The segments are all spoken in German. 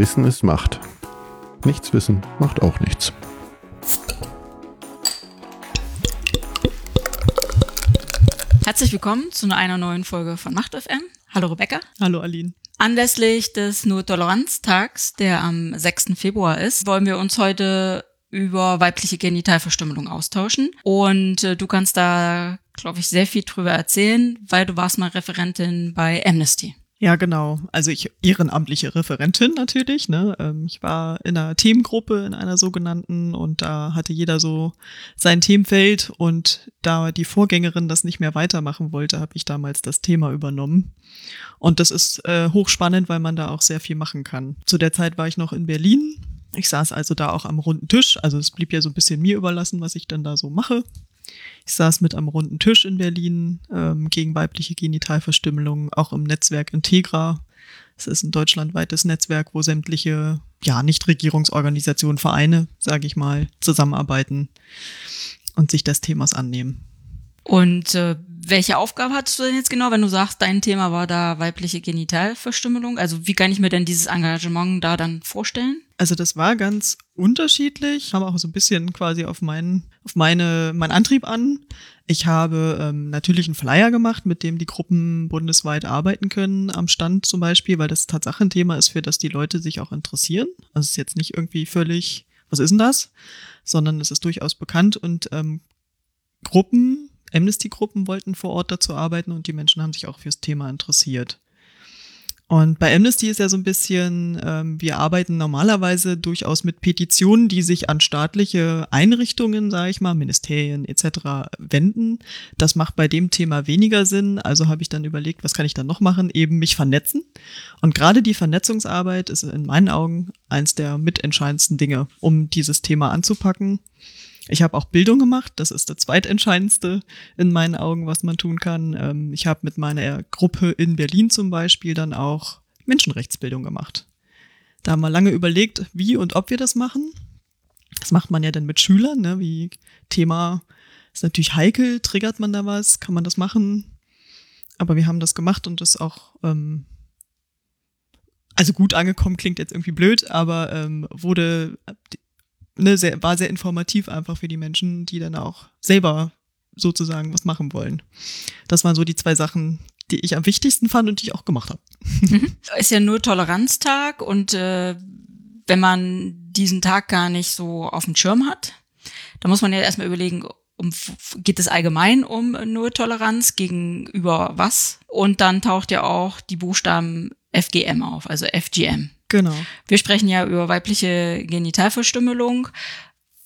Wissen ist Macht. Nichts wissen macht auch nichts. Herzlich willkommen zu einer neuen Folge von Macht FM. Hallo Rebecca. Hallo Aline. Anlässlich des Nur-Toleranz-Tags, der am 6. Februar ist, wollen wir uns heute über weibliche Genitalverstümmelung austauschen. Und äh, du kannst da, glaube ich, sehr viel drüber erzählen, weil du warst mal Referentin bei Amnesty. Ja, genau. Also ich ehrenamtliche Referentin natürlich. Ne? Ähm, ich war in einer Themengruppe, in einer sogenannten, und da hatte jeder so sein Themenfeld. Und da die Vorgängerin das nicht mehr weitermachen wollte, habe ich damals das Thema übernommen. Und das ist äh, hochspannend, weil man da auch sehr viel machen kann. Zu der Zeit war ich noch in Berlin. Ich saß also da auch am runden Tisch. Also es blieb ja so ein bisschen mir überlassen, was ich dann da so mache. Ich saß mit am runden Tisch in Berlin ähm, gegen weibliche Genitalverstümmelung, auch im Netzwerk Integra. Es ist ein deutschlandweites Netzwerk, wo sämtliche ja, Nichtregierungsorganisationen, Vereine, sage ich mal, zusammenarbeiten und sich des Themas annehmen. Und äh, welche Aufgabe hattest du denn jetzt genau, wenn du sagst, dein Thema war da weibliche Genitalverstümmelung? Also wie kann ich mir denn dieses Engagement da dann vorstellen? Also das war ganz unterschiedlich, kam auch so ein bisschen quasi auf meinen, auf meine, meinen Antrieb an. Ich habe ähm, natürlich einen Flyer gemacht, mit dem die Gruppen bundesweit arbeiten können, am Stand zum Beispiel, weil das Tatsache ein Thema ist, für das die Leute sich auch interessieren. Also es ist jetzt nicht irgendwie völlig, was ist denn das? Sondern es ist durchaus bekannt und ähm, Gruppen, Amnesty-Gruppen wollten vor Ort dazu arbeiten und die Menschen haben sich auch fürs Thema interessiert. Und bei Amnesty ist ja so ein bisschen, ähm, wir arbeiten normalerweise durchaus mit Petitionen, die sich an staatliche Einrichtungen, sage ich mal, Ministerien etc. wenden. Das macht bei dem Thema weniger Sinn. Also habe ich dann überlegt, was kann ich dann noch machen? Eben mich vernetzen. Und gerade die Vernetzungsarbeit ist in meinen Augen eins der mitentscheidendsten Dinge, um dieses Thema anzupacken. Ich habe auch Bildung gemacht, das ist das zweitentscheidendste in meinen Augen, was man tun kann. Ähm, ich habe mit meiner Gruppe in Berlin zum Beispiel dann auch Menschenrechtsbildung gemacht. Da haben wir lange überlegt, wie und ob wir das machen. Das macht man ja dann mit Schülern, ne? wie Thema ist natürlich heikel, triggert man da was, kann man das machen. Aber wir haben das gemacht und das auch, ähm, also gut angekommen, klingt jetzt irgendwie blöd, aber ähm, wurde ne, sehr, war sehr informativ einfach für die Menschen, die dann auch selber sozusagen was machen wollen. Das waren so die zwei Sachen, die ich am wichtigsten fand und die ich auch gemacht habe. Mhm. Ist ja nur Toleranztag und äh, wenn man diesen Tag gar nicht so auf dem Schirm hat, dann muss man ja erstmal überlegen, um, geht es allgemein um nur Toleranz gegenüber was? Und dann taucht ja auch die Buchstaben FGM auf, also FGM. Genau. Wir sprechen ja über weibliche Genitalverstümmelung.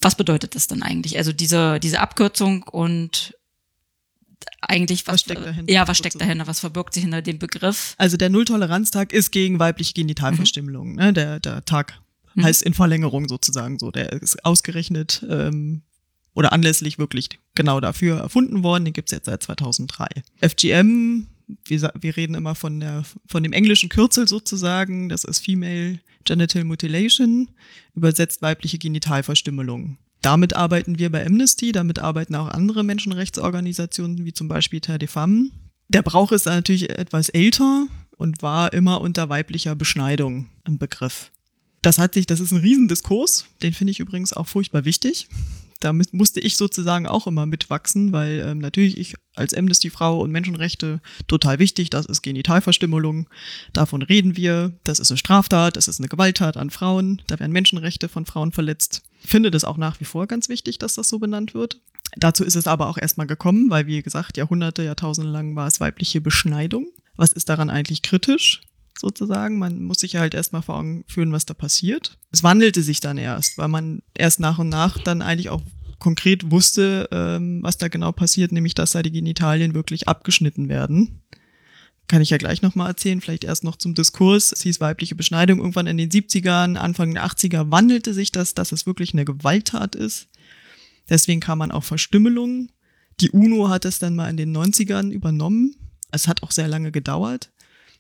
Was bedeutet das dann eigentlich? Also diese, diese Abkürzung und eigentlich was, was steckt dahinter? Ja, was steckt dahinter? Was verbirgt sich hinter dem Begriff? Also der Nulltoleranztag ist gegen weibliche Genitalverstümmelung. Mhm. Ne? Der, der Tag mhm. heißt in Verlängerung sozusagen so. Der ist ausgerechnet ähm, oder anlässlich wirklich genau dafür erfunden worden. Den gibt's jetzt seit 2003. FGM wir, wir reden immer von, der, von dem englischen Kürzel sozusagen, das ist Female Genital Mutilation, übersetzt weibliche Genitalverstümmelung. Damit arbeiten wir bei Amnesty, damit arbeiten auch andere Menschenrechtsorganisationen, wie zum Beispiel Terre des Femmes. Der Brauch ist natürlich etwas älter und war immer unter weiblicher Beschneidung ein Begriff. Das hat sich, das ist ein Riesendiskurs, den finde ich übrigens auch furchtbar wichtig da musste ich sozusagen auch immer mitwachsen, weil ähm, natürlich ich als Amnesty-Frau und Menschenrechte total wichtig, das ist Genitalverstümmelung, davon reden wir, das ist eine Straftat, das ist eine Gewalttat an Frauen, da werden Menschenrechte von Frauen verletzt. Ich finde das auch nach wie vor ganz wichtig, dass das so benannt wird. Dazu ist es aber auch erstmal gekommen, weil wie gesagt, Jahrhunderte, Jahrtausende lang war es weibliche Beschneidung. Was ist daran eigentlich kritisch? sozusagen. Man muss sich halt erstmal vor Augen führen, was da passiert. Es wandelte sich dann erst, weil man erst nach und nach dann eigentlich auch konkret wusste, ähm, was da genau passiert, nämlich dass da die Genitalien wirklich abgeschnitten werden. Kann ich ja gleich nochmal erzählen, vielleicht erst noch zum Diskurs. Es hieß weibliche Beschneidung. Irgendwann in den 70ern, Anfang der 80er wandelte sich das, dass es wirklich eine Gewalttat ist. Deswegen kam man auf Verstümmelung. Die UNO hat es dann mal in den 90ern übernommen. Es hat auch sehr lange gedauert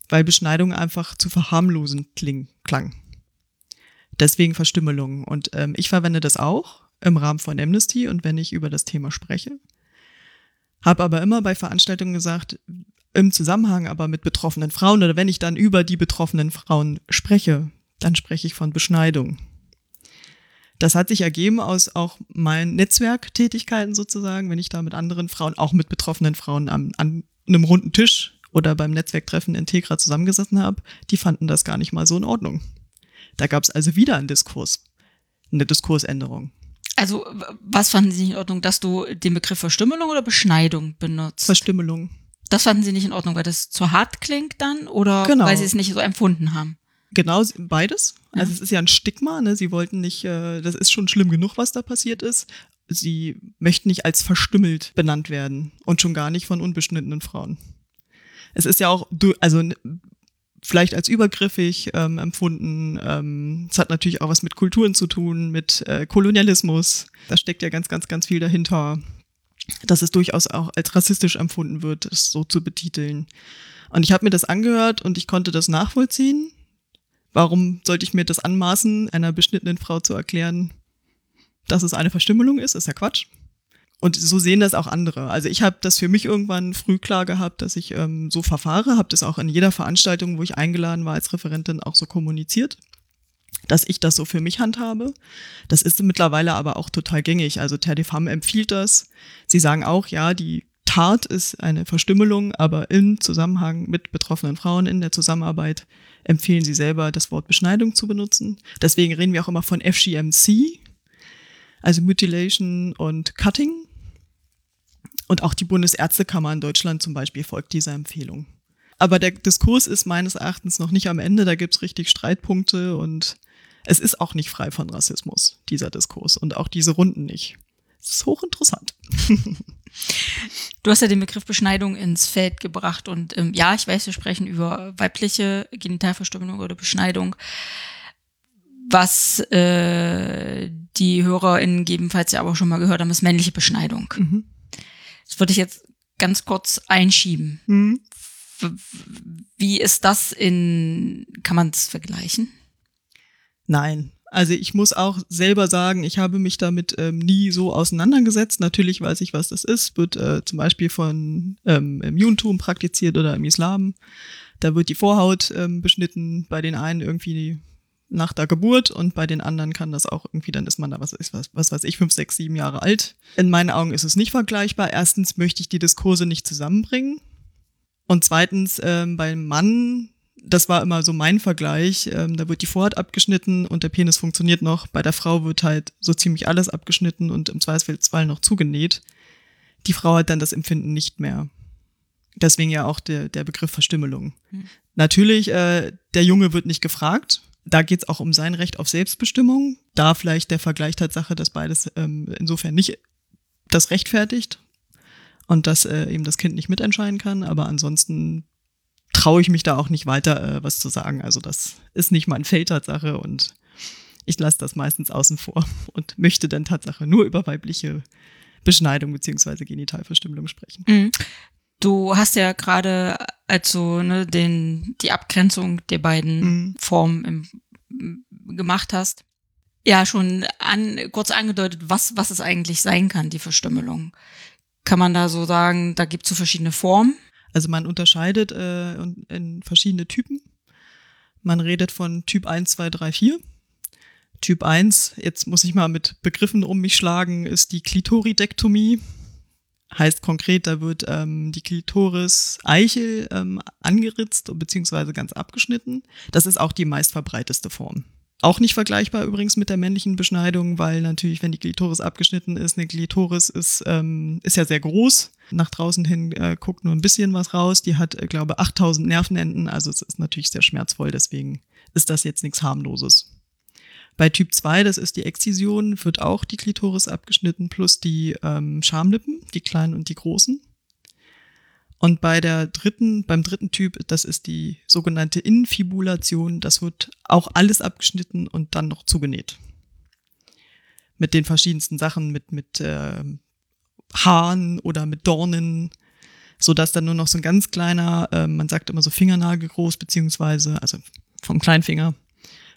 weil Beschneidung einfach zu verharmlosend kling, klang. Deswegen Verstümmelung. Und ähm, ich verwende das auch im Rahmen von Amnesty und wenn ich über das Thema spreche. Habe aber immer bei Veranstaltungen gesagt, im Zusammenhang aber mit betroffenen Frauen oder wenn ich dann über die betroffenen Frauen spreche, dann spreche ich von Beschneidung. Das hat sich ergeben aus auch meinen Netzwerktätigkeiten sozusagen, wenn ich da mit anderen Frauen, auch mit betroffenen Frauen an, an einem runden Tisch oder beim Netzwerktreffen Integra zusammengesessen habe, die fanden das gar nicht mal so in Ordnung. Da gab es also wieder einen Diskurs, eine Diskursänderung. Also, was fanden Sie nicht in Ordnung, dass du den Begriff Verstümmelung oder Beschneidung benutzt? Verstümmelung. Das fanden Sie nicht in Ordnung, weil das zu hart klingt dann oder Genau. weil Sie es nicht so empfunden haben? Genau, beides. Ja. Also es ist ja ein Stigma, ne? Sie wollten nicht, äh, das ist schon schlimm genug, was da passiert ist. Sie möchten nicht als verstümmelt benannt werden und schon gar nicht von unbeschnittenen Frauen. Es ist ja auch, du- also vielleicht als übergriffig ähm, empfunden. Ähm, es hat natürlich auch was mit Kulturen zu tun, mit äh, Kolonialismus. Da steckt ja ganz, ganz, ganz viel dahinter, dass es durchaus auch als rassistisch empfunden wird, es so zu betiteln. Und ich habe mir das angehört und ich konnte das nachvollziehen. Warum sollte ich mir das anmaßen, einer beschnittenen Frau zu erklären, dass es eine Verstümmelung ist? Ist ja Quatsch. Und so sehen das auch andere. Also ich habe das für mich irgendwann früh klar gehabt, dass ich ähm, so verfahre, habe das auch in jeder Veranstaltung, wo ich eingeladen war als Referentin, auch so kommuniziert, dass ich das so für mich handhabe. Das ist mittlerweile aber auch total gängig. Also Femmes empfiehlt das. Sie sagen auch, ja, die Tat ist eine Verstümmelung, aber im Zusammenhang mit betroffenen Frauen in der Zusammenarbeit empfehlen sie selber, das Wort Beschneidung zu benutzen. Deswegen reden wir auch immer von FGMC, also Mutilation und Cutting. Und auch die Bundesärztekammer in Deutschland zum Beispiel folgt dieser Empfehlung. Aber der Diskurs ist meines Erachtens noch nicht am Ende, da gibt's richtig Streitpunkte und es ist auch nicht frei von Rassismus, dieser Diskurs und auch diese Runden nicht. Es ist hochinteressant. Du hast ja den Begriff Beschneidung ins Feld gebracht und ähm, ja, ich weiß, wir sprechen über weibliche Genitalverstümmelung oder Beschneidung, was äh, die HörerInnen gegebenenfalls ja aber auch schon mal gehört haben, ist männliche Beschneidung. Mhm. Das würde ich jetzt ganz kurz einschieben. W- Wie ist das in, kann man das vergleichen? Nein. Also ich muss auch selber sagen, ich habe mich damit ähm, nie so auseinandergesetzt. Natürlich weiß ich, was das ist. Wird äh, zum Beispiel von ähm, im Judentum praktiziert oder im Islam. Da wird die Vorhaut ähm, beschnitten. Bei den einen irgendwie nach der Geburt und bei den anderen kann das auch irgendwie, dann ist man da, was ist was, was weiß ich, fünf, sechs, sieben Jahre alt. In meinen Augen ist es nicht vergleichbar. Erstens möchte ich die Diskurse nicht zusammenbringen. Und zweitens, ähm, beim Mann, das war immer so mein Vergleich, ähm, da wird die Vorhaut abgeschnitten und der Penis funktioniert noch. Bei der Frau wird halt so ziemlich alles abgeschnitten und im Zweifelsfall noch zugenäht. Die Frau hat dann das Empfinden nicht mehr. Deswegen ja auch der, der Begriff Verstümmelung. Hm. Natürlich, äh, der Junge wird nicht gefragt. Da geht's auch um sein Recht auf Selbstbestimmung. Da vielleicht der Vergleich Tatsache, dass beides ähm, insofern nicht das rechtfertigt und dass äh, eben das Kind nicht mitentscheiden kann. Aber ansonsten traue ich mich da auch nicht weiter äh, was zu sagen. Also das ist nicht mein Feld Tatsache und ich lasse das meistens außen vor und möchte dann Tatsache nur über weibliche Beschneidung beziehungsweise Genitalverstümmelung sprechen. Mhm. Du hast ja gerade also ne, den die Abgrenzung der beiden Mhm. Formen im, gemacht hast, ja schon an, kurz angedeutet, was was es eigentlich sein kann, die Verstümmelung. Kann man da so sagen, da gibt es so verschiedene Formen? Also man unterscheidet äh, in- verschiedene Typen. Man redet von Typ 1, 2, 3, 4. Typ 1, jetzt muss ich mal mit Begriffen um mich schlagen, ist die Klitoridektomie. Heißt konkret, da wird ähm, die Klitoris Eichel ähm, angeritzt beziehungsweise ganz abgeschnitten. Das ist auch die meistverbreiteste Form. Auch nicht vergleichbar übrigens mit der männlichen Beschneidung, weil natürlich, wenn die Klitoris abgeschnitten ist, eine Klitoris ist, ähm, ist ja sehr groß. Nach draußen hin äh, guckt nur ein bisschen was raus. Die hat, äh, glaube 8000 Nervenenden, also es ist natürlich sehr schmerzvoll, deswegen ist das jetzt nichts harmloses. Bei Typ 2, das ist die Exzision, wird auch die Klitoris abgeschnitten plus die ähm, Schamlippen, die kleinen und die großen. Und bei der dritten, beim dritten Typ, das ist die sogenannte Infibulation, das wird auch alles abgeschnitten und dann noch zugenäht. Mit den verschiedensten Sachen, mit, mit ähm, Haaren oder mit Dornen, so dass dann nur noch so ein ganz kleiner, äh, man sagt immer so Fingernagel groß, beziehungsweise, also vom Kleinfinger,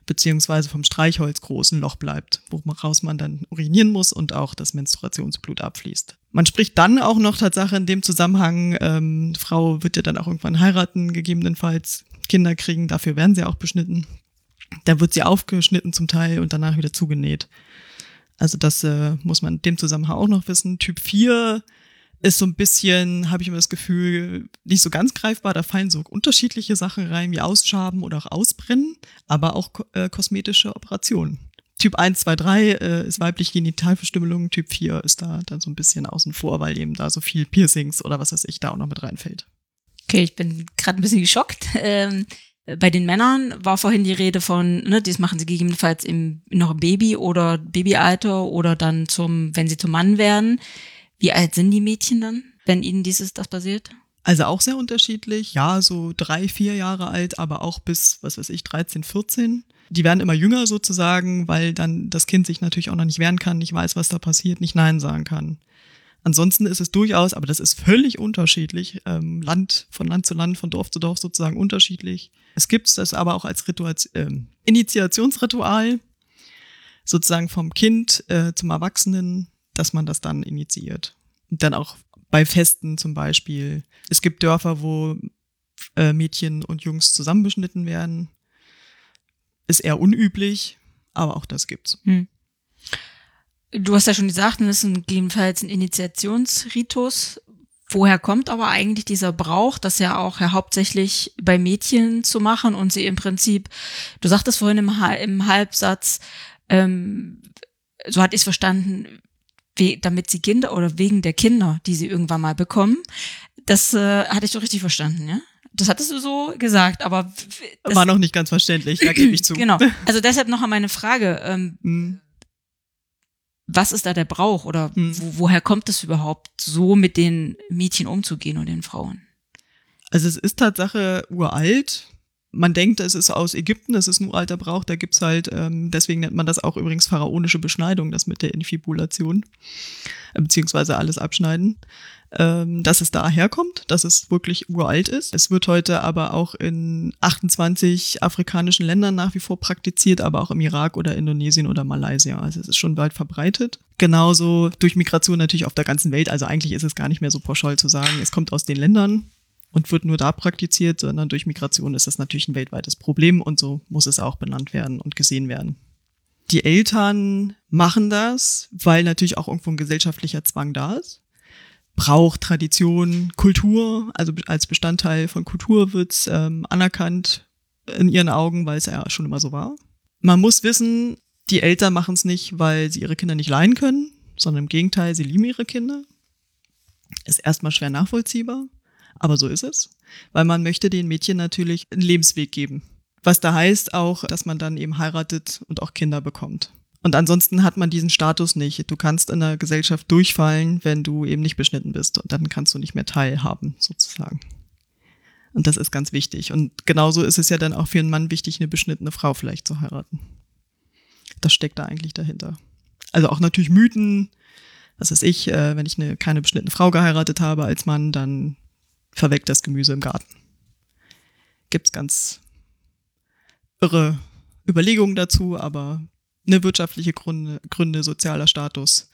beziehungsweise vom Streichholz großen Loch bleibt, woraus man dann urinieren muss und auch das Menstruationsblut abfließt. Man spricht dann auch noch Tatsache in dem Zusammenhang, ähm, Frau wird ja dann auch irgendwann heiraten, gegebenenfalls Kinder kriegen, dafür werden sie auch beschnitten. Da wird sie aufgeschnitten zum Teil und danach wieder zugenäht. Also das äh, muss man in dem Zusammenhang auch noch wissen. Typ 4 ist so ein bisschen, habe ich immer das Gefühl, nicht so ganz greifbar. Da fallen so unterschiedliche Sachen rein, wie Ausschaben oder auch Ausbrennen, aber auch äh, kosmetische Operationen. Typ 1, 2, 3 äh, ist weibliche Genitalverstümmelung, Typ 4 ist da dann so ein bisschen außen vor, weil eben da so viel Piercings oder was weiß ich da auch noch mit reinfällt. Okay, ich bin gerade ein bisschen geschockt. Ähm, bei den Männern war vorhin die Rede von, ne, das machen sie gegebenenfalls im, noch Baby oder Babyalter oder dann zum, wenn sie zum Mann werden. Wie alt sind die Mädchen dann, wenn ihnen dieses, das passiert? Also auch sehr unterschiedlich. Ja, so drei, vier Jahre alt, aber auch bis, was weiß ich, 13, 14. Die werden immer jünger sozusagen, weil dann das Kind sich natürlich auch noch nicht wehren kann, nicht weiß, was da passiert, nicht Nein sagen kann. Ansonsten ist es durchaus, aber das ist völlig unterschiedlich, ähm, Land von Land zu Land, von Dorf zu Dorf sozusagen unterschiedlich. Es gibt das aber auch als Ritual, äh, Initiationsritual, sozusagen vom Kind äh, zum Erwachsenen, dass man das dann initiiert. Und dann auch bei Festen zum Beispiel. Es gibt Dörfer, wo äh, Mädchen und Jungs zusammenbeschnitten werden. Ist eher unüblich, aber auch das gibt's. Hm. Du hast ja schon gesagt, das ist gegebenenfalls ein Initiationsritus. Woher kommt aber eigentlich dieser Brauch, das ja auch ja hauptsächlich bei Mädchen zu machen und sie im Prinzip, du sagtest vorhin im, im Halbsatz, ähm, so hatte ich es verstanden, damit sie Kinder oder wegen der Kinder, die sie irgendwann mal bekommen. Das äh, hatte ich so richtig verstanden, ja? Das hattest du so gesagt, aber war noch nicht ganz verständlich, da gebe ich zu. Genau. Also deshalb noch einmal eine Frage. Ähm, hm. Was ist da der Brauch oder hm. wo, woher kommt es überhaupt, so mit den Mädchen umzugehen und den Frauen? Also es ist Tatsache uralt man denkt, es ist aus Ägypten, es ist ein uralter Brauch, da gibt's halt, ähm, deswegen nennt man das auch übrigens pharaonische Beschneidung, das mit der Infibulation, äh, beziehungsweise alles abschneiden, ähm, dass es daher kommt, dass es wirklich uralt ist. Es wird heute aber auch in 28 afrikanischen Ländern nach wie vor praktiziert, aber auch im Irak oder Indonesien oder Malaysia. Also es ist schon weit verbreitet. Genauso durch Migration natürlich auf der ganzen Welt. Also eigentlich ist es gar nicht mehr so pauschal zu sagen, es kommt aus den Ländern, und wird nur da praktiziert, sondern durch Migration ist das natürlich ein weltweites Problem und so muss es auch benannt werden und gesehen werden. Die Eltern machen das, weil natürlich auch irgendwo ein gesellschaftlicher Zwang da ist. Brauch, Tradition, Kultur, also als Bestandteil von Kultur wird's ähm, anerkannt in ihren Augen, weil es ja schon immer so war. Man muss wissen, die Eltern machen es nicht, weil sie ihre Kinder nicht leihen können, sondern im Gegenteil, sie lieben ihre Kinder. Ist erstmal schwer nachvollziehbar. Aber so ist es, weil man möchte den Mädchen natürlich einen Lebensweg geben. Was da heißt auch, dass man dann eben heiratet und auch Kinder bekommt. Und ansonsten hat man diesen Status nicht. Du kannst in der Gesellschaft durchfallen, wenn du eben nicht beschnitten bist. Und dann kannst du nicht mehr teilhaben, sozusagen. Und das ist ganz wichtig. Und genauso ist es ja dann auch für einen Mann wichtig, eine beschnittene Frau vielleicht zu heiraten. Das steckt da eigentlich dahinter. Also auch natürlich Mythen. Was weiß ich, äh, wenn ich eine, keine beschnittene Frau geheiratet habe als Mann, dann verweckt das Gemüse im Garten. Gibt's ganz irre Überlegungen dazu, aber eine wirtschaftliche Gründe, Gründe, sozialer Status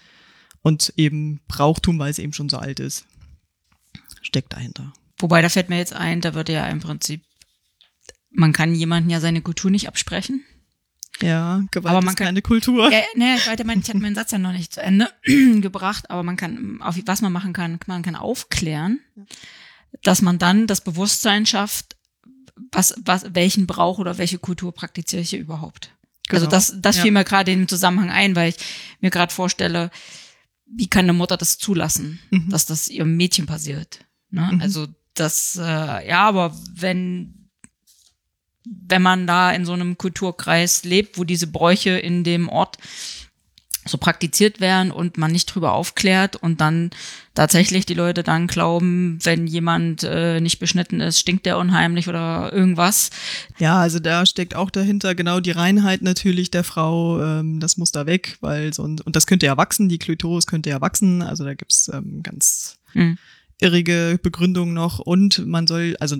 und eben Brauchtum, weil es eben schon so alt ist, steckt dahinter. Wobei, da fällt mir jetzt ein, da wird ja im Prinzip, man kann jemanden ja seine Kultur nicht absprechen. Ja, Gewalt aber man kann, keine Kultur. Ja, nee, ich, weiter, ich hatte meinen Satz ja noch nicht zu Ende gebracht, aber man kann, auf was man machen kann, man kann aufklären. Ja dass man dann das Bewusstsein schafft, was, was, welchen Brauch oder welche Kultur praktiziere ich hier überhaupt. Also genau. Also das, das ja. fiel mir gerade in dem Zusammenhang ein, weil ich mir gerade vorstelle, wie kann eine Mutter das zulassen, mhm. dass das ihrem Mädchen passiert. Ne? Mhm. Also das, äh, ja, aber wenn, wenn man da in so einem Kulturkreis lebt, wo diese Bräuche in dem Ort so praktiziert werden und man nicht drüber aufklärt und dann tatsächlich die Leute dann glauben, wenn jemand äh, nicht beschnitten ist, stinkt der unheimlich oder irgendwas. Ja, also da steckt auch dahinter genau die Reinheit natürlich der Frau, ähm, das muss da weg, weil so, und, und das könnte ja wachsen, die Klitoris könnte ja wachsen, also da gibt's ähm, ganz hm. irrige Begründungen noch und man soll, also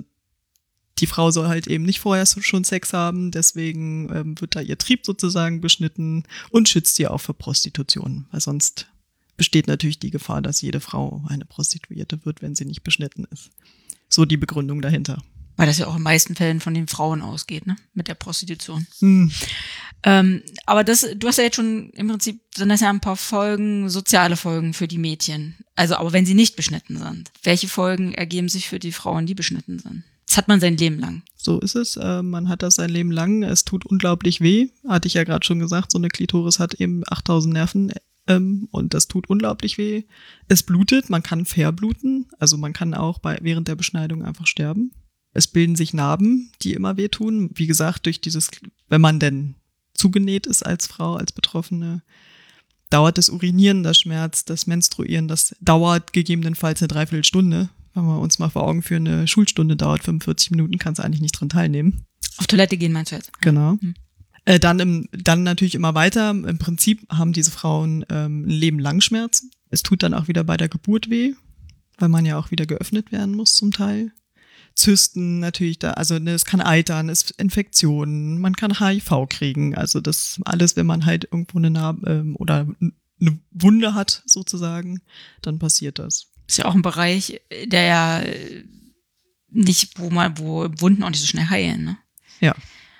die Frau soll halt eben nicht vorher schon Sex haben, deswegen ähm, wird da ihr Trieb sozusagen beschnitten und schützt sie auch für Prostitution, weil sonst besteht natürlich die Gefahr, dass jede Frau eine Prostituierte wird, wenn sie nicht beschnitten ist. So die Begründung dahinter. Weil das ja auch in den meisten Fällen von den Frauen ausgeht, ne? Mit der Prostitution. Hm. Ähm, aber das, du hast ja jetzt schon im Prinzip, sind das ja ein paar Folgen, soziale Folgen für die Mädchen. Also, aber wenn sie nicht beschnitten sind. Welche Folgen ergeben sich für die Frauen, die beschnitten sind? Das hat man sein Leben lang. So ist es. Äh, man hat das sein Leben lang. Es tut unglaublich weh. Hatte ich ja gerade schon gesagt, so eine Klitoris hat eben 8000 Nerven ähm, und das tut unglaublich weh. Es blutet, man kann verbluten. Also man kann auch bei, während der Beschneidung einfach sterben. Es bilden sich Narben, die immer wehtun. Wie gesagt, durch dieses, wenn man denn zugenäht ist als Frau, als Betroffene, dauert das Urinieren, das Schmerz, das Menstruieren, das dauert gegebenenfalls eine Dreiviertelstunde. Wenn wir uns mal vor Augen führen, eine Schulstunde dauert 45 Minuten, kannst du eigentlich nicht dran teilnehmen. Auf Toilette gehen meinst du jetzt? Genau. Mhm. Äh, dann, im, dann natürlich immer weiter. Im Prinzip haben diese Frauen ähm, ein Leben lang Schmerzen. Es tut dann auch wieder bei der Geburt weh, weil man ja auch wieder geöffnet werden muss zum Teil. Zysten natürlich da, also ne, es kann eitern, es Infektionen, man kann HIV kriegen, also das alles, wenn man halt irgendwo eine Narbe ähm, oder eine Wunde hat sozusagen, dann passiert das. Ist ja auch ein Bereich, der ja äh, nicht, wo man, wo Wunden auch nicht so schnell heilen, ne? Ja.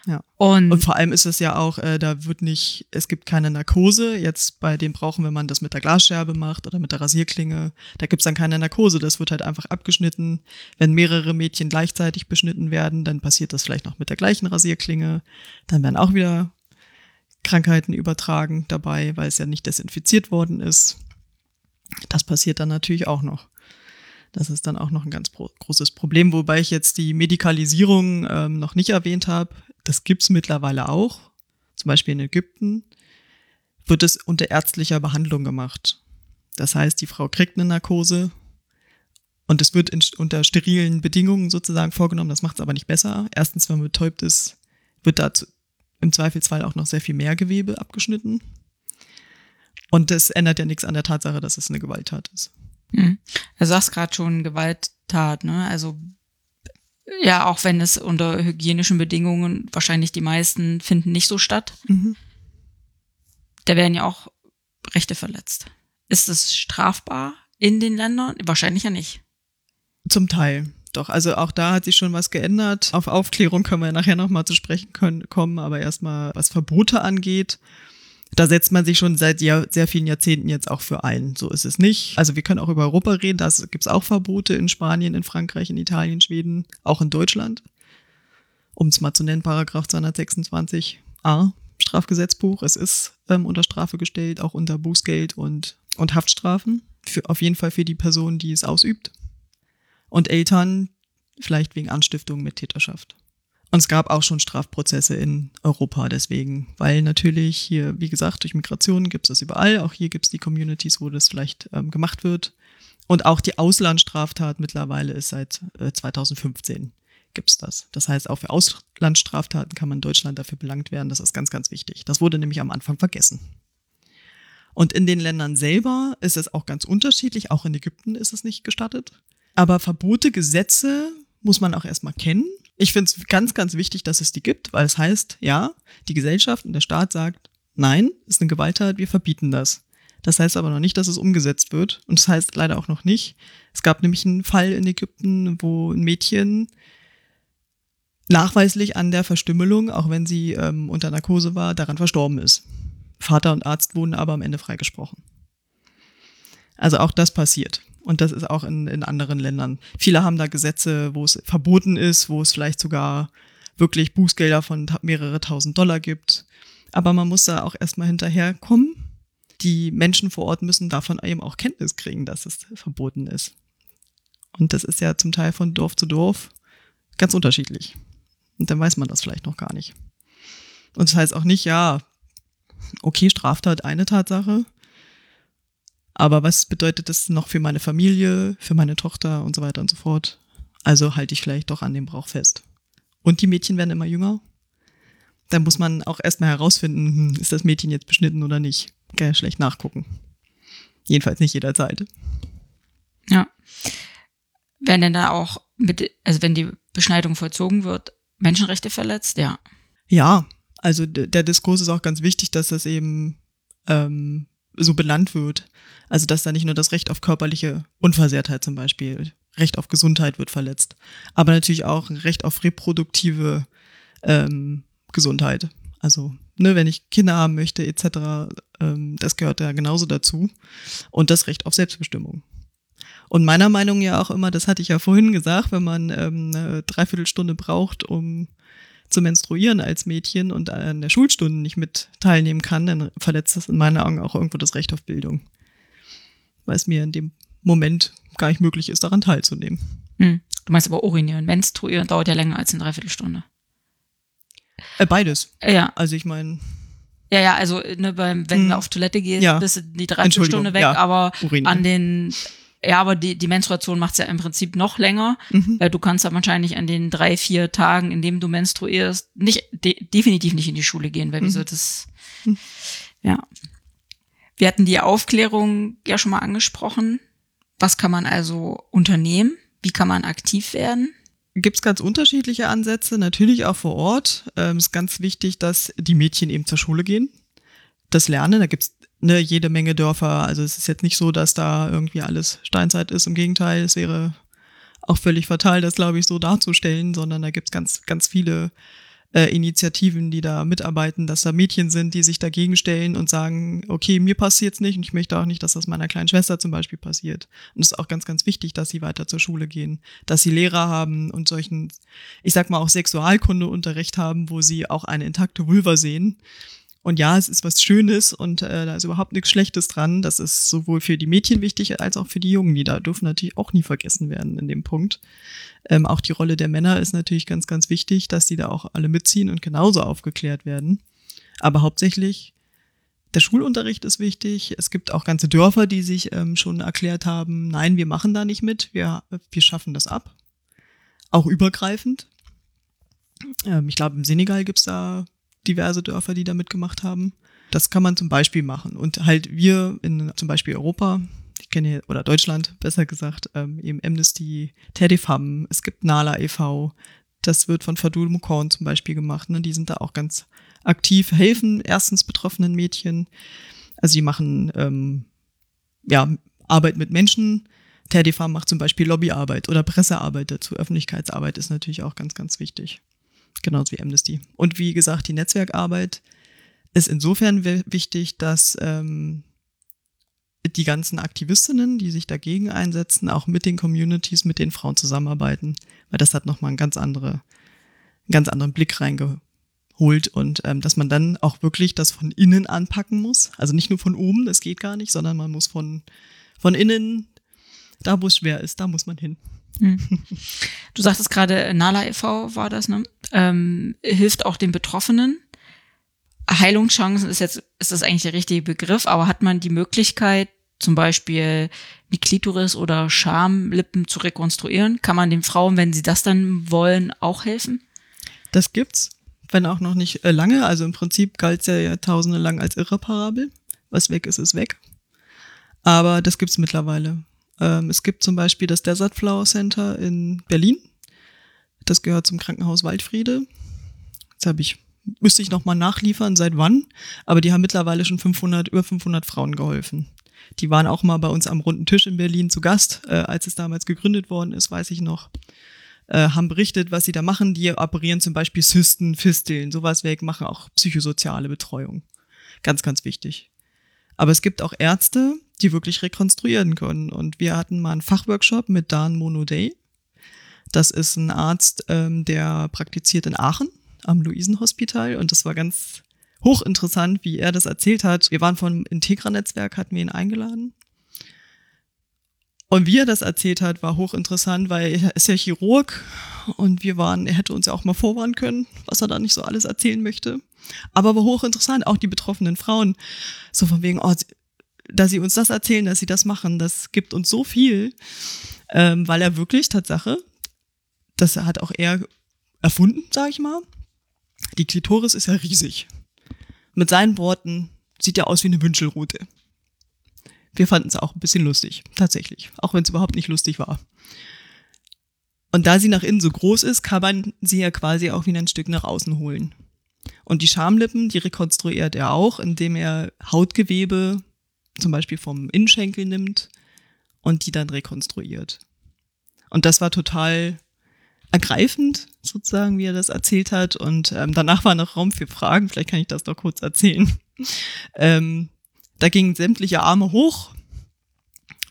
Ja. Und, Und vor allem ist es ja auch, äh, da wird nicht, es gibt keine Narkose. Jetzt bei dem brauchen, wenn man das mit der Glasscherbe macht oder mit der Rasierklinge, da gibt's dann keine Narkose. Das wird halt einfach abgeschnitten. Wenn mehrere Mädchen gleichzeitig beschnitten werden, dann passiert das vielleicht noch mit der gleichen Rasierklinge. Dann werden auch wieder Krankheiten übertragen dabei, weil es ja nicht desinfiziert worden ist. Das passiert dann natürlich auch noch. Das ist dann auch noch ein ganz großes Problem, wobei ich jetzt die Medikalisierung ähm, noch nicht erwähnt habe. Das gibt's mittlerweile auch. Zum Beispiel in Ägypten wird es unter ärztlicher Behandlung gemacht. Das heißt, die Frau kriegt eine Narkose und es wird in, unter sterilen Bedingungen sozusagen vorgenommen. Das macht es aber nicht besser. Erstens, wenn man betäubt ist, wird da im Zweifelsfall auch noch sehr viel mehr Gewebe abgeschnitten. Und das ändert ja nichts an der Tatsache, dass es eine Gewalttat ist. Hm. Du sagst gerade schon Gewalttat, ne? Also ja, auch wenn es unter hygienischen Bedingungen wahrscheinlich die meisten finden nicht so statt. Mhm. Da werden ja auch Rechte verletzt. Ist es strafbar in den Ländern? Wahrscheinlich ja nicht. Zum Teil. Doch, also auch da hat sich schon was geändert. Auf Aufklärung können wir nachher nochmal zu sprechen können, kommen, aber erstmal, was Verbote angeht, da setzt man sich schon seit Jahr, sehr vielen Jahrzehnten jetzt auch für ein. So ist es nicht. Also wir können auch über Europa reden, da gibt es auch Verbote in Spanien, in Frankreich, in Italien, Schweden, auch in Deutschland. Um es mal zu nennen, Paragraph 226a Strafgesetzbuch. Es ist ähm, unter Strafe gestellt, auch unter Bußgeld und, und Haftstrafen. Für, auf jeden Fall für die Person, die es ausübt. Und Eltern vielleicht wegen Anstiftung mit Täterschaft. Und es gab auch schon Strafprozesse in Europa deswegen, weil natürlich hier, wie gesagt, durch Migration gibt es das überall. Auch hier gibt es die Communities, wo das vielleicht ähm, gemacht wird. Und auch die Auslandsstraftat mittlerweile ist seit äh, 2015 gibt's das. Das heißt, auch für Auslandsstraftaten kann man in Deutschland dafür belangt werden. Das ist ganz, ganz wichtig. Das wurde nämlich am Anfang vergessen. Und in den Ländern selber ist es auch ganz unterschiedlich. Auch in Ägypten ist es nicht gestattet. Aber Verbote, Gesetze muss man auch erstmal kennen. Ich finde es ganz, ganz wichtig, dass es die gibt, weil es heißt, ja, die Gesellschaft und der Staat sagt, nein, ist eine Gewalttat, wir verbieten das. Das heißt aber noch nicht, dass es umgesetzt wird. Und das heißt leider auch noch nicht. Es gab nämlich einen Fall in Ägypten, wo ein Mädchen nachweislich an der Verstümmelung, auch wenn sie ähm, unter Narkose war, daran verstorben ist. Vater und Arzt wurden aber am Ende freigesprochen. Also auch das passiert. Und das ist auch in, in anderen Ländern. Viele haben da Gesetze, wo es verboten ist, wo es vielleicht sogar wirklich Bußgelder von mehrere tausend Dollar gibt. Aber man muss da auch erstmal hinterherkommen. Die Menschen vor Ort müssen davon eben auch Kenntnis kriegen, dass es verboten ist. Und das ist ja zum Teil von Dorf zu Dorf ganz unterschiedlich. Und dann weiß man das vielleicht noch gar nicht. Und das heißt auch nicht, ja, okay, Straftat eine Tatsache, aber was bedeutet das noch für meine Familie, für meine Tochter und so weiter und so fort? Also halte ich vielleicht doch an dem Brauch fest. Und die Mädchen werden immer jünger. Da muss man auch erstmal herausfinden, hm, ist das Mädchen jetzt beschnitten oder nicht. Kann ja schlecht nachgucken. Jedenfalls nicht jederzeit. Ja. Werden denn da auch mit, also wenn die Beschneidung vollzogen wird, Menschenrechte verletzt? Ja. Ja, also der Diskurs ist auch ganz wichtig, dass das eben ähm, so benannt wird. Also dass da nicht nur das Recht auf körperliche Unversehrtheit zum Beispiel Recht auf Gesundheit wird verletzt. Aber natürlich auch Recht auf reproduktive ähm, Gesundheit. Also, ne, wenn ich Kinder haben möchte, etc., ähm, das gehört ja genauso dazu. Und das Recht auf Selbstbestimmung. Und meiner Meinung ja auch immer, das hatte ich ja vorhin gesagt, wenn man ähm, eine Dreiviertelstunde braucht, um zu menstruieren als Mädchen und an der Schulstunde nicht mit teilnehmen kann, dann verletzt das in meinen Augen auch irgendwo das Recht auf Bildung. Weil es mir in dem Moment gar nicht möglich ist, daran teilzunehmen. Hm. Du meinst aber urinieren. Menstruieren dauert ja länger als eine Dreiviertelstunde. Äh, beides. Ja. Also ich meine, Ja, ja, also ne, beim, wenn Hm. du auf Toilette gehst, Ja. bist du die Dreiviertelstunde weg, ja. aber Urin. an den, ja, aber die, die Menstruation macht's ja im Prinzip noch länger. Mhm. Du kannst ja wahrscheinlich an den drei, vier Tagen, in dem du menstruierst, nicht, de definitiv nicht in die Schule gehen, weil wieso Mhm. das, Mhm. ja. Wir hatten die Aufklärung ja schon mal angesprochen. Was kann man also unternehmen? Wie kann man aktiv werden? gibt es ganz unterschiedliche Ansätze, natürlich auch vor Ort. Ähm, ist ganz wichtig, dass die Mädchen eben zur Schule gehen, das lernen. Da gibt's ne, jede Menge Dörfer. Also es ist jetzt nicht so, dass da irgendwie alles Steinzeit ist. Im Gegenteil, es wäre auch völlig fatal, das, glaube ich, so darzustellen, sondern da gibt's ganz, ganz viele äh, Initiativen, die da mitarbeiten, dass da Mädchen sind, die sich dagegen stellen und sagen, okay, mir passiert's nicht und ich möchte auch nicht, dass das meiner kleinen Schwester zum Beispiel passiert. Und es ist auch ganz, ganz wichtig, dass sie weiter zur Schule gehen, dass sie Lehrer haben und solchen, ich sag mal auch Sexualkundeunterricht haben, wo sie auch eine intakte Vulva sehen. Und ja, es ist was Schönes und äh, da ist überhaupt nichts Schlechtes dran. Das ist sowohl für die Mädchen wichtig als auch für die Jungen. Die da dürfen natürlich auch nie vergessen werden in dem Punkt. Ähm, auch die Rolle der Männer ist natürlich ganz, ganz wichtig, dass die da auch alle mitziehen und genauso aufgeklärt werden. Aber hauptsächlich der Schulunterricht ist wichtig. Es gibt auch ganze Dörfer, die sich ähm, schon erklärt haben, nein, wir machen da nicht mit, wir, wir schaffen das ab. Auch übergreifend. Ähm, ich glaube, im Senegal gibt's da diverse Dörfer, die da mitgemacht haben. Das kann man zum Beispiel machen. Und halt wir in zum Beispiel Europa, ich kenne oder Deutschland besser gesagt, ähm, eben Amnesty, Teddyfam, es gibt Nala e.V., das wird von Fadul Mukorn zum Beispiel gemacht. Ne? Die sind da auch ganz aktiv, helfen erstens betroffenen Mädchen. Also die machen ähm, ja, Arbeit mit Menschen. Teddyfarm macht zum Beispiel Lobbyarbeit oder Pressearbeit dazu. Öffentlichkeitsarbeit ist natürlich auch ganz, ganz wichtig. Genauso wie Amnesty. Und wie gesagt, die Netzwerkarbeit ist insofern wi- wichtig, dass ähm, die ganzen Aktivistinnen, die sich dagegen einsetzen, auch mit den Communities, mit den Frauen zusammenarbeiten, weil das hat nochmal einen ganz andere, einen ganz anderen Blick reingeholt und ähm, dass man dann auch wirklich das von innen anpacken muss. Also nicht nur von oben, das geht gar nicht, sondern man muss von, von innen, da wo es schwer ist, da muss man hin. Du sagtest gerade, Nala e.V. war das, ne? Ähm, hilft auch den Betroffenen. Heilungschancen ist jetzt, ist das eigentlich der richtige Begriff, aber hat man die Möglichkeit, zum Beispiel die Klitoris oder Schamlippen zu rekonstruieren? Kann man den Frauen, wenn sie das dann wollen, auch helfen? Das gibt's, wenn auch noch nicht äh, lange. Also im Prinzip galt es ja jahrtausende lang als irreparabel. Was weg ist, ist weg. Aber das gibt's mittlerweile. Ähm, es gibt zum Beispiel das Desert Flower Center in Berlin. Das gehört zum Krankenhaus Waldfriede. Jetzt habe ich, müsste ich nochmal nachliefern, seit wann. Aber die haben mittlerweile schon 500, über 500 Frauen geholfen. Die waren auch mal bei uns am runden Tisch in Berlin zu Gast, äh, als es damals gegründet worden ist, weiß ich noch äh, haben berichtet, was sie da machen. Die operieren zum Beispiel Zysten, Fisteln, sowas weg, machen auch psychosoziale Betreuung. Ganz, ganz wichtig. Aber es gibt auch Ärzte, die wirklich rekonstruieren können. Und wir hatten mal einen Fachworkshop mit Dan Monodey. Das ist ein Arzt, ähm, der praktiziert in Aachen am Luisenhospital. Und das war ganz hochinteressant, wie er das erzählt hat. Wir waren vom Integra-Netzwerk, hatten wir ihn eingeladen. Und wie er das erzählt hat, war hochinteressant, weil er ist ja Chirurg und wir waren, er hätte uns ja auch mal vorwarnen können, was er da nicht so alles erzählen möchte. Aber war hochinteressant, auch die betroffenen Frauen, so von wegen, oh, dass sie uns das erzählen, dass sie das machen, das gibt uns so viel, ähm, weil er wirklich, Tatsache, das hat auch er erfunden, sag ich mal. Die Klitoris ist ja riesig. Mit seinen Worten sieht er aus wie eine Wünschelrute. Wir fanden es auch ein bisschen lustig, tatsächlich, auch wenn es überhaupt nicht lustig war. Und da sie nach innen so groß ist, kann man sie ja quasi auch wieder ein Stück nach außen holen. Und die Schamlippen, die rekonstruiert er auch, indem er Hautgewebe zum Beispiel vom Innenschenkel nimmt und die dann rekonstruiert. Und das war total ergreifend, sozusagen, wie er das erzählt hat. Und ähm, danach war noch Raum für Fragen. Vielleicht kann ich das doch kurz erzählen. ähm, da gingen sämtliche Arme hoch,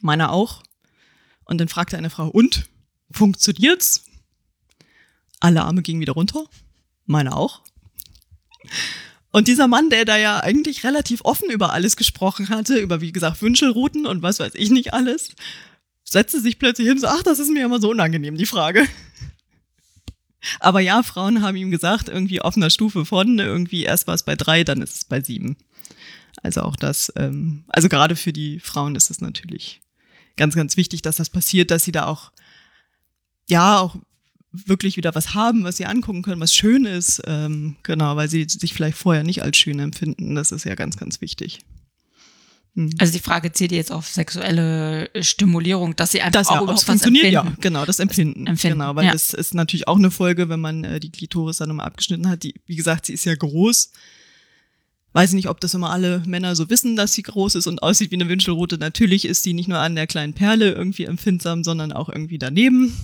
meiner auch. Und dann fragte eine Frau, und? Funktioniert's? Alle Arme gingen wieder runter, meine auch. Und dieser Mann, der da ja eigentlich relativ offen über alles gesprochen hatte, über wie gesagt Wünschelrouten und was weiß ich nicht alles, setzte sich plötzlich hin und so, ach, das ist mir immer so unangenehm, die Frage. Aber ja, Frauen haben ihm gesagt, irgendwie auf einer Stufe von, irgendwie erst war es bei drei, dann ist es bei sieben. Also auch das, ähm, also gerade für die Frauen ist es natürlich ganz, ganz wichtig, dass das passiert, dass sie da auch, ja, auch wirklich wieder was haben, was sie angucken können, was schön ist. Ähm, genau, weil sie sich vielleicht vorher nicht als schön empfinden. Das ist ja ganz, ganz wichtig. Hm. Also die Frage zählt jetzt auf sexuelle Stimulierung, dass sie einfach das auch ja, überhaupt funktioniert, was empfinden. ja, genau, das Empfinden. Empfinden, Genau, weil ja. das ist natürlich auch eine Folge, wenn man äh, die Klitoris dann nochmal abgeschnitten hat. Die, wie gesagt, sie ist ja groß. Weiß nicht, ob das immer alle Männer so wissen, dass sie groß ist und aussieht wie eine Wünschelrute. Natürlich ist die nicht nur an der kleinen Perle irgendwie empfindsam, sondern auch irgendwie daneben.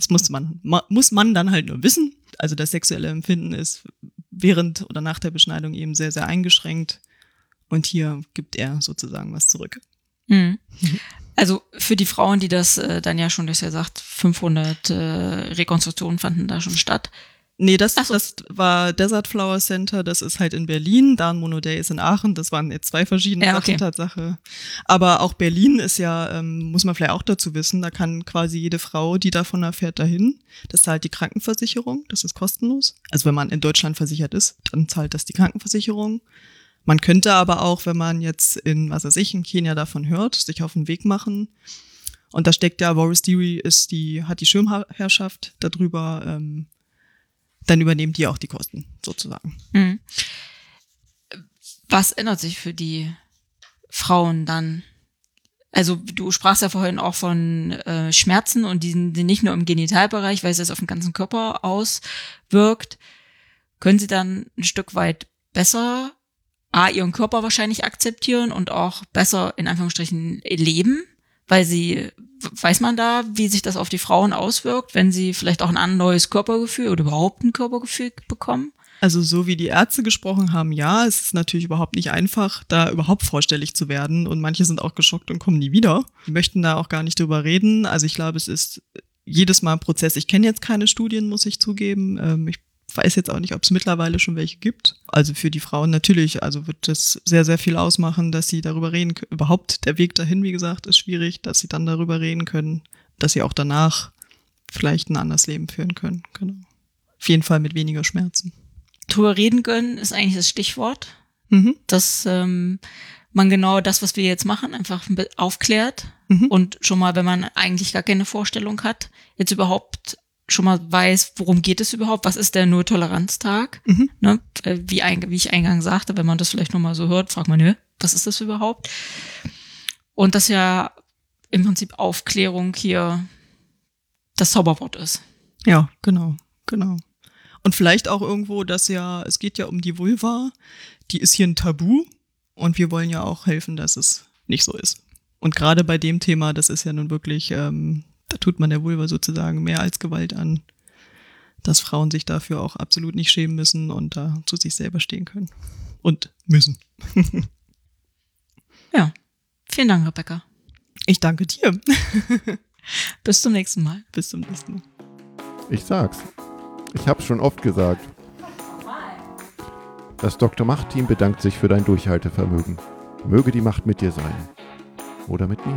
Das muss man, ma, muss man dann halt nur wissen. Also das sexuelle Empfinden ist während oder nach der Beschneidung eben sehr, sehr eingeschränkt. Und hier gibt er sozusagen was zurück. Mhm. Also für die Frauen, die das äh, dann ja schon, das ja sagt, 500 äh, Rekonstruktionen fanden da schon statt. Nee, das, so. das war Desert Flower Center, das ist halt in Berlin, Dan Mono Day ist in Aachen, das waren jetzt zwei verschiedene Ja, Sachen okay. Tatsache. Aber auch Berlin ist ja, ähm, muss man vielleicht auch dazu wissen, da kann quasi jede Frau, die davon erfährt, dahin. Das zahlt die Krankenversicherung, das ist kostenlos. Also wenn man in Deutschland versichert ist, dann zahlt das die Krankenversicherung. Man könnte aber auch, wenn man jetzt in, was weiß ich, in Kenia davon hört, sich auf den Weg machen. Und da steckt ja, Boris Deary ist die, hat die Schirmherrschaft darüber, ähm, dann übernehmen die auch die Kosten, sozusagen. Mhm. Was ändert sich für die Frauen dann? Also du sprachst ja vorhin auch von äh, Schmerzen und die sind nicht nur im Genitalbereich, weil es das auf den ganzen Körper auswirkt. Können sie dann ein Stück weit besser A, ihren Körper wahrscheinlich akzeptieren und auch besser in Anführungsstrichen leben, weil sie, weiß man da, wie sich das auf die Frauen auswirkt, wenn sie vielleicht auch ein neues Körpergefühl oder überhaupt ein Körpergefühl bekommen? Also so wie die Ärzte gesprochen haben, ja, es ist natürlich überhaupt nicht einfach, da überhaupt vorstellig zu werden. Und manche sind auch geschockt und kommen nie wieder. Die möchten da auch gar nicht drüber reden. Also ich glaube, es ist jedes Mal ein Prozess. Ich kenne jetzt keine Studien, muss ich zugeben. Ähm, ich weiß jetzt auch nicht, ob es mittlerweile schon welche gibt. Also für die Frauen natürlich, also wird das sehr, sehr viel ausmachen, dass sie darüber reden können. Überhaupt der Weg dahin, wie gesagt, ist schwierig, dass sie dann darüber reden können, dass sie auch danach vielleicht ein anderes Leben führen können. Genau. Auf jeden Fall mit weniger Schmerzen. Drüber reden können ist eigentlich das Stichwort, Mhm. dass ähm, man genau das, was wir jetzt machen, einfach aufklärt Mhm. und schon mal, wenn man eigentlich gar keine Vorstellung hat, jetzt überhaupt schon mal weiß, worum geht es überhaupt, was ist der Null-Toleranz-Tag, Mhm. ne? Äh, wie, wie ich eingangs sagte, wenn man das vielleicht noch mal so hört, fragt man, nö, was ist das überhaupt? Und dass ja im Prinzip Aufklärung hier das Zauberwort ist. Ja, genau, genau. Und vielleicht auch irgendwo, dass ja, es geht ja um die Vulva, die ist hier ein Tabu und wir wollen ja auch helfen, dass es nicht so ist. Und gerade bei dem Thema, das ist ja nun wirklich, ähm, da tut man der Vulva sozusagen mehr als Gewalt an, dass Frauen sich dafür auch absolut nicht schämen müssen und da zu sich selber stehen können. Und müssen. Ja. Vielen Dank, Rebecca. Ich danke dir. Bis zum nächsten Mal. Bis zum nächsten Mal. Ich sag's. Ich hab's schon oft gesagt. Das Dr. Macht-Team bedankt sich für dein Durchhaltevermögen. Möge die Macht mit dir sein. Oder mit mir.